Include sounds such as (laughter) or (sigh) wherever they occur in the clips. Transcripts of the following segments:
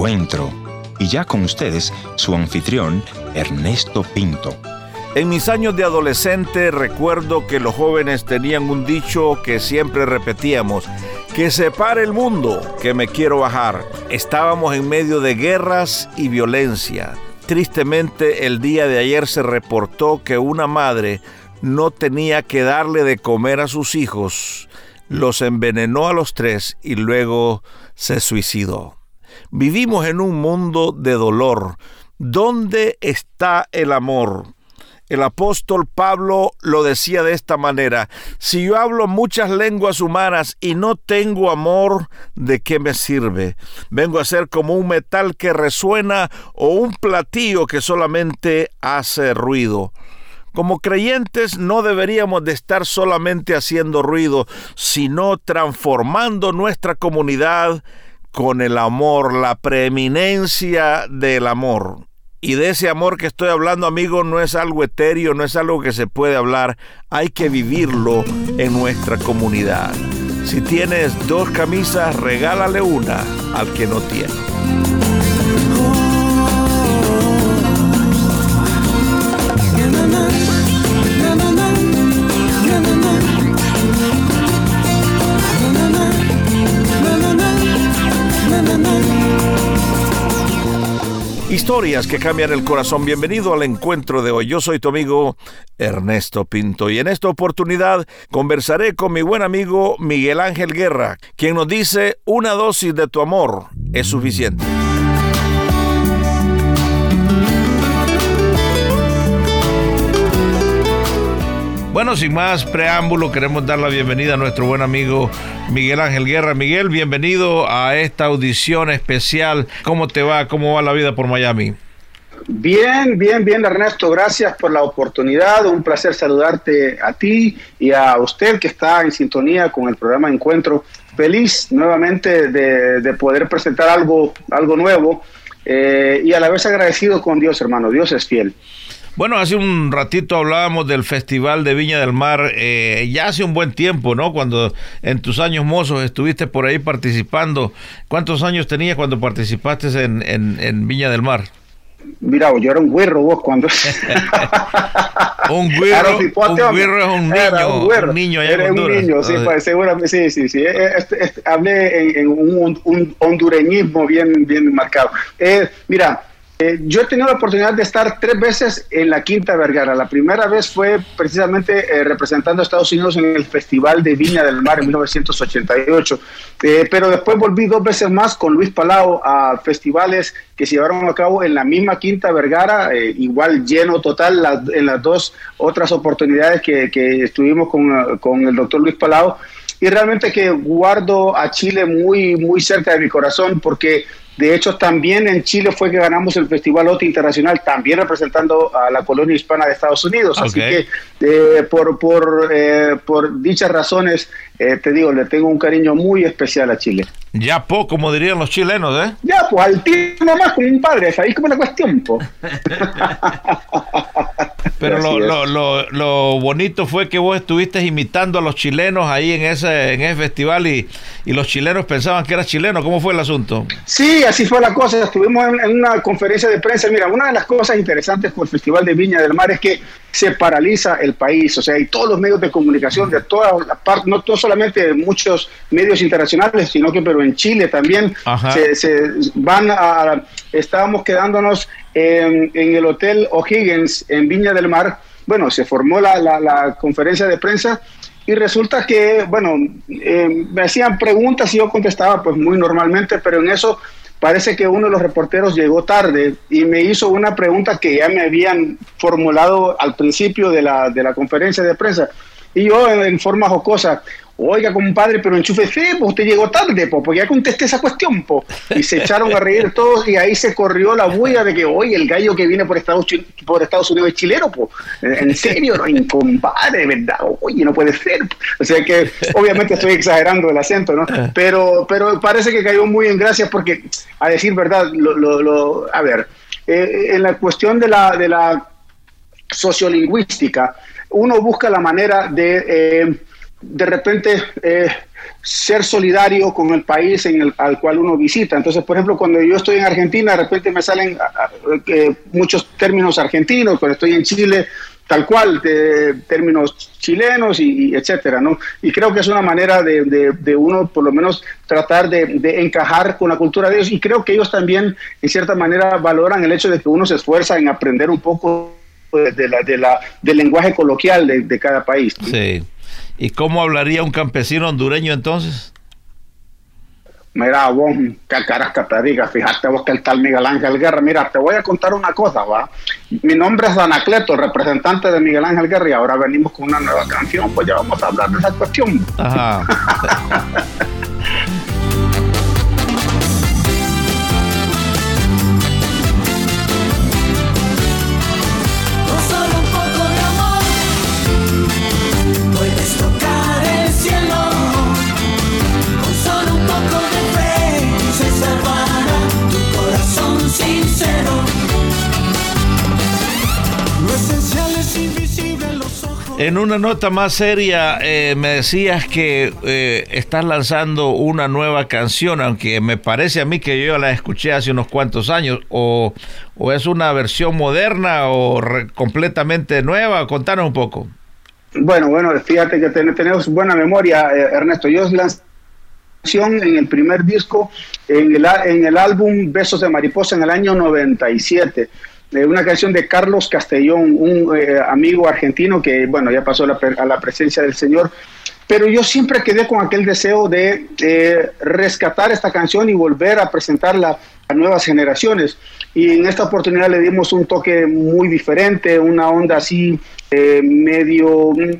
encuentro. Y ya con ustedes, su anfitrión, Ernesto Pinto. En mis años de adolescente recuerdo que los jóvenes tenían un dicho que siempre repetíamos, que se pare el mundo, que me quiero bajar. Estábamos en medio de guerras y violencia. Tristemente el día de ayer se reportó que una madre no tenía que darle de comer a sus hijos, los envenenó a los tres y luego se suicidó. Vivimos en un mundo de dolor. ¿Dónde está el amor? El apóstol Pablo lo decía de esta manera, si yo hablo muchas lenguas humanas y no tengo amor, ¿de qué me sirve? Vengo a ser como un metal que resuena o un platillo que solamente hace ruido. Como creyentes no deberíamos de estar solamente haciendo ruido, sino transformando nuestra comunidad con el amor, la preeminencia del amor. Y de ese amor que estoy hablando, amigo, no es algo etéreo, no es algo que se puede hablar, hay que vivirlo en nuestra comunidad. Si tienes dos camisas, regálale una al que no tiene. Historias que cambian el corazón. Bienvenido al encuentro de hoy. Yo soy tu amigo Ernesto Pinto y en esta oportunidad conversaré con mi buen amigo Miguel Ángel Guerra, quien nos dice una dosis de tu amor es suficiente. Bueno, sin más preámbulo, queremos dar la bienvenida a nuestro buen amigo Miguel Ángel Guerra. Miguel, bienvenido a esta audición especial. ¿Cómo te va? ¿Cómo va la vida por Miami? Bien, bien, bien, Ernesto. Gracias por la oportunidad. Un placer saludarte a ti y a usted que está en sintonía con el programa Encuentro. Feliz nuevamente de, poder presentar algo, algo nuevo eh, y a la vez agradecido con Dios, hermano. Dios es fiel. Bueno, hace un ratito hablábamos del Festival de Viña del Mar, eh, ya hace un buen tiempo, ¿no? Cuando en tus años mozos estuviste por ahí participando. ¿Cuántos años tenías cuando participaste en, en, Viña del Mar? Mira, yo era un güero vos cuando... (laughs) (laughs) un güero, un es un niño, un, niño allá era un niño, sí, pues, seguramente, sí, sí, sí. Este, este, hablé en, un, un, hondureñismo bien, bien marcado. Eh, mira, eh, yo he tenido la oportunidad de estar tres veces en la Quinta Vergara. La primera vez fue precisamente eh, representando a Estados Unidos en el Festival de Viña del Mar en 1988. Eh, pero después volví dos veces más con Luis Palau a festivales que se llevaron a cabo en la misma Quinta Vergara, igual lleno total en las dos otras oportunidades que, estuvimos con, con el doctor Luis Palau y realmente que guardo a Chile muy, muy cerca de mi corazón porque de hecho, también en Chile fue que ganamos el Festival OTI Internacional, también representando a la colonia hispana de Estados Unidos. Así que eh, por, por, eh, por dichas razones, eh, te digo, le tengo un cariño muy especial a Chile. Ya po, como dirían los chilenos, ¿eh? Ya, pues al tío nomás como un padre, ¿sabéis cómo es la cuestión, po? (laughs) Pero lo, lo, lo, bonito fue que vos estuviste imitando a los chilenos ahí en ese, en ese festival y, y los chilenos pensaban que eras chileno. ¿Cómo fue el asunto? Sí, así fue la cosa. Estuvimos en, una conferencia de prensa. Mira, una de las cosas interesantes por el Festival de Viña del Mar es que se paraliza el país. O sea, y todos los medios de comunicación de todas las partes, no, solamente de muchos medios internacionales, sino que pero en Chile también se, van a... Estábamos quedándonos en, el Hotel O'Higgins en Viña del Mar. Bueno, se formó la, la, conferencia de prensa y resulta que, bueno, eh, me hacían preguntas y yo contestaba pues muy normalmente, pero en eso parece que uno de los reporteros llegó tarde y me hizo una pregunta que ya me habían formulado al principio de la, de la conferencia de prensa. Y yo en forma jocosa, Oiga, compadre, pero enchufe fe, pues usted llegó tarde, pues, porque ya contesté esa cuestión, pues. Y se echaron a reír todos y ahí se corrió la bulla de que, oye, el gallo que viene por Estados, por Estados Unidos es chileno, pues. En serio, no, compadre, ¿verdad? Oye, no puede ser. O sea que, obviamente estoy exagerando el acento, ¿no? Pero, pero parece que cayó muy en gracia porque, a decir verdad, lo, lo, a ver, eh, en la cuestión de la, de la sociolingüística, uno busca la manera de... Eh, de repente eh, ser solidario con el país en el, al cual uno visita. Entonces, por ejemplo, cuando yo estoy en Argentina, de repente me salen muchos términos argentinos, cuando estoy en Chile, tal cual, de términos chilenos y, etcétera, ¿no? Y creo que es una manera de, de, uno, por lo menos, tratar de, de, encajar con la cultura de ellos y creo que ellos también, en cierta manera, valoran el hecho de que uno se esfuerza en aprender un poco de la, de la, del lenguaje coloquial de, cada país. Sí. ¿Y cómo hablaría un campesino hondureño entonces? Mira, vos, carasca te diga, fíjate vos que el tal Miguel Ángel Guerra, mira, te voy a contar una cosa, va. Mi nombre es Danacleto, representante de Miguel Ángel Guerra, y ahora venimos con una nueva canción, pues ya vamos a hablar de esa cuestión. Ajá. (laughs) En una nota más seria, eh, me decías que eh, estás lanzando una nueva canción, aunque me parece a mí que yo la escuché hace unos cuantos años, o, es una versión moderna o completamente nueva. Contanos un poco. Bueno, bueno, fíjate que tenemos buena memoria, eh, Ernesto. Yo lancé en el primer disco, en el, en el álbum Besos de Mariposa en el año 97 una canción de Carlos Castellón, un eh, amigo argentino que, bueno, ya pasó a la presencia del Señor. Pero yo siempre quedé con aquel deseo de rescatar esta canción y volver a presentarla a nuevas generaciones. Y en esta oportunidad le dimos un toque muy diferente, una onda así eh, medio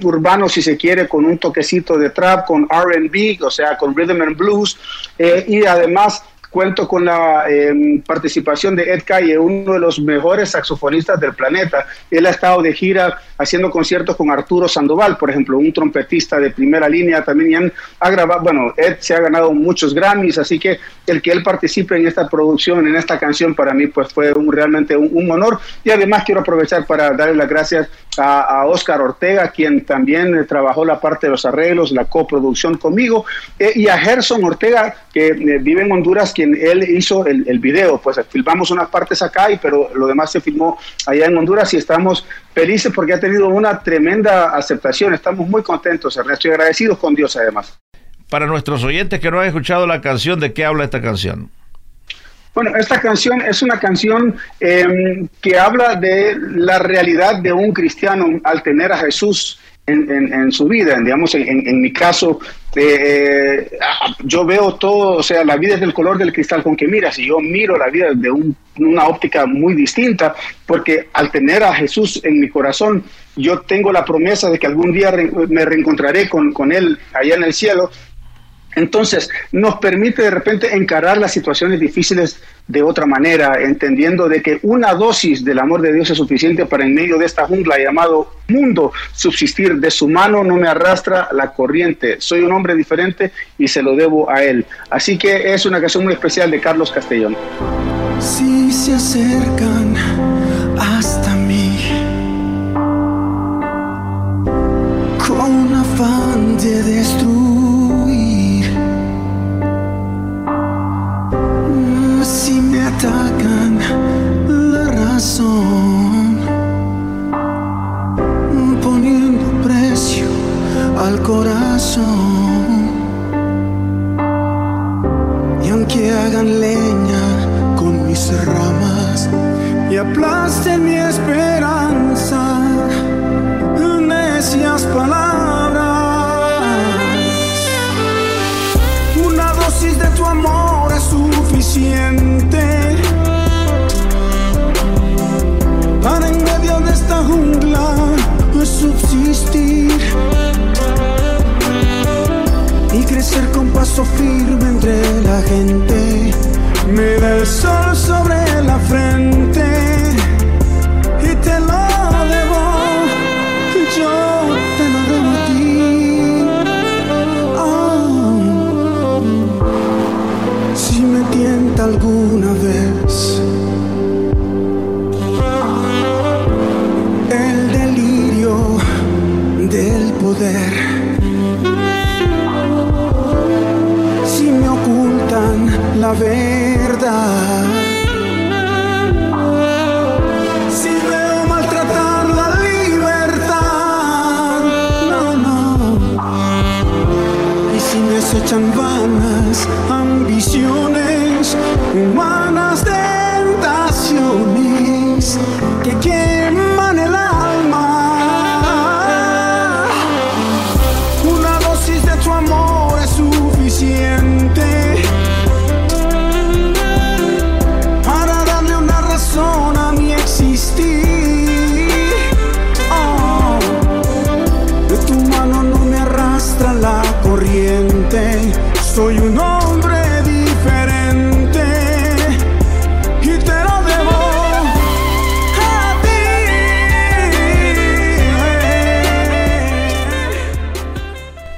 urbano, si se quiere, con un toquecito de trap, con RB, o sea, con rhythm and blues. Eh, y además cuento con la em, participación de Ed Calle, uno de los mejores saxofonistas del planeta. Él ha estado de gira haciendo conciertos con Arturo Sandoval, por ejemplo, un trompetista de primera línea. También ha grabado, bueno, Ed se ha ganado muchos Grammys, así que el que él participe en esta producción, en esta canción, para mí pues fue realmente un, honor. Y además quiero aprovechar para darle las gracias a, Oscar Ortega, quien también trabajó la parte de los arreglos, la coproducción conmigo, eh, y a Gerson Ortega, que eh, vive en Honduras, quien él hizo el, el, video. Pues filmamos unas partes acá, y, pero lo demás se filmó allá en Honduras y estamos felices porque ha tenido una tremenda aceptación. Estamos muy contentos, Ernesto, y agradecidos con Dios además. Para nuestros oyentes que no han escuchado la canción, ¿de qué habla esta canción? Bueno, esta canción es una canción em, que habla de la realidad de un cristiano al tener a Jesús en, su vida. Digamos, en, mi caso, eh, yo veo todo, o sea, la vida es del color del cristal con que miras y yo miro la vida de una óptica muy distinta, porque al tener a Jesús en mi corazón, yo tengo la promesa de que algún día me reencontraré con, con Él allá en el cielo entonces, nos permite de repente encarar las situaciones difíciles de otra manera, entendiendo de que una dosis del amor de Dios es suficiente para en medio de esta jungla llamado mundo subsistir. De su mano no me arrastra la corriente. Soy un hombre diferente y se lo debo a él. Así que es una canción muy especial de Carlos Castellón. Si se acercan aplasten mi esperanza, necias palabras, una dosis de tu amor es suficiente. jungla a subsistir y crecer con paso firme entre la gente. Me da sol la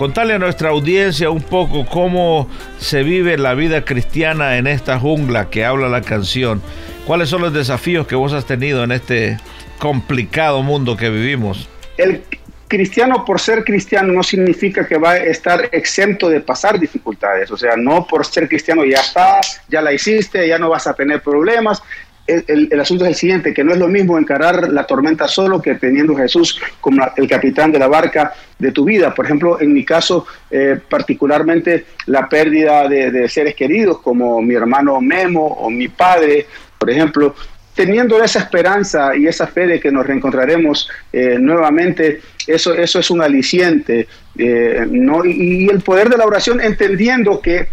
Contarle a nuestra audiencia un poco cómo se vive la vida cristiana en esta jungla que habla la canción. ¿Cuáles son los desafíos que vos has tenido en este complicado mundo que vivimos? El cristiano por ser cristiano no significa que va a estar exento de pasar dificultades. O sea, no por ser cristiano ya está, ya la hiciste, ya no vas a tener problemas. El, el- asunto es el siguiente, que no es lo mismo encarar la tormenta solo que teniendo a Jesús como el capitán de la barca de tu vida. Por ejemplo, en mi caso, eh, particularmente la pérdida de, seres queridos como mi hermano Memo o mi padre, por ejemplo, teniendo esa esperanza y esa fe de que nos reencontraremos eh, nuevamente, eso, eso es un aliciente. eh, ¿no? y el poder de la oración, entendiendo que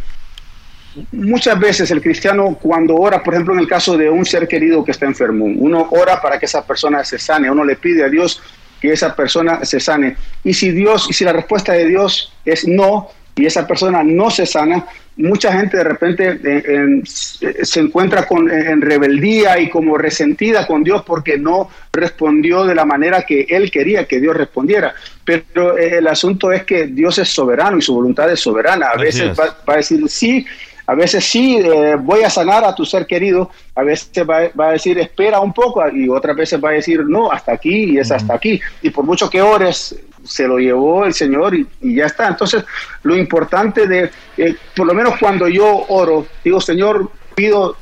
muchas veces el cristiano cuando ora, por ejemplo en el caso de un ser querido que está enfermo, uno ora para que esa persona se sane, uno le pide a Dios que esa persona se sane. Y si Dios, y si la respuesta de Dios es no, y esa persona no se sana, mucha gente de repente eh, en- se encuentra con, en rebeldía y como resentida con Dios porque no respondió de la manera que él quería que Dios respondiera. Pero eh, el asunto es que Dios es soberano y su voluntad es soberana. A veces es. va, va a decir sí, a veces sí, eh, voy a sanar a tu ser querido, a veces va, a decir espera un poco y otras veces va a decir no, hasta aquí y es hasta aquí. Y por mucho que ores, se lo llevó el Señor y, ya está. Entonces, lo importante de, eh, por lo menos cuando yo oro, digo, Señor, pido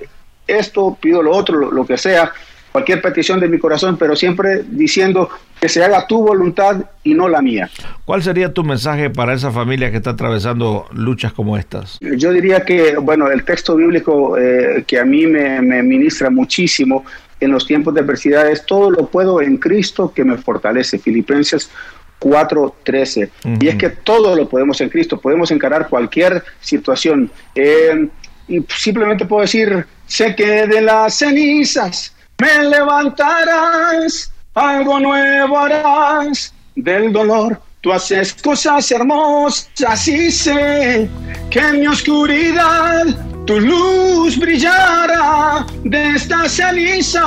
esto, pido lo otro, lo que sea, cualquier petición de mi corazón, pero siempre diciendo que se haga tu voluntad y no la mía. ¿Cuál sería tu mensaje para esa familia que está atravesando luchas como estas? Yo diría que, bueno, el texto bíblico eh, que a mí me, me ministra muchísimo en los tiempos de adversidad es todo lo puedo en Cristo que me fortalece. Filipenses 4:13. Y es que todo lo podemos en Cristo, podemos encarar cualquier situación. Eh, y simplemente puedo decir, sé que de las cenizas me levantarás, algo nuevo harás del dolor. Tú haces cosas hermosas y sé que en mi oscuridad tu luz brillará de esta ceniza.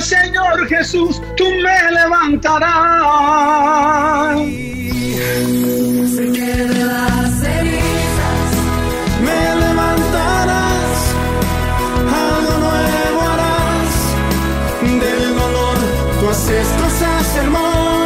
Señor Jesús, tú me levantarás. Del dolor. Tú haces cosas hermosas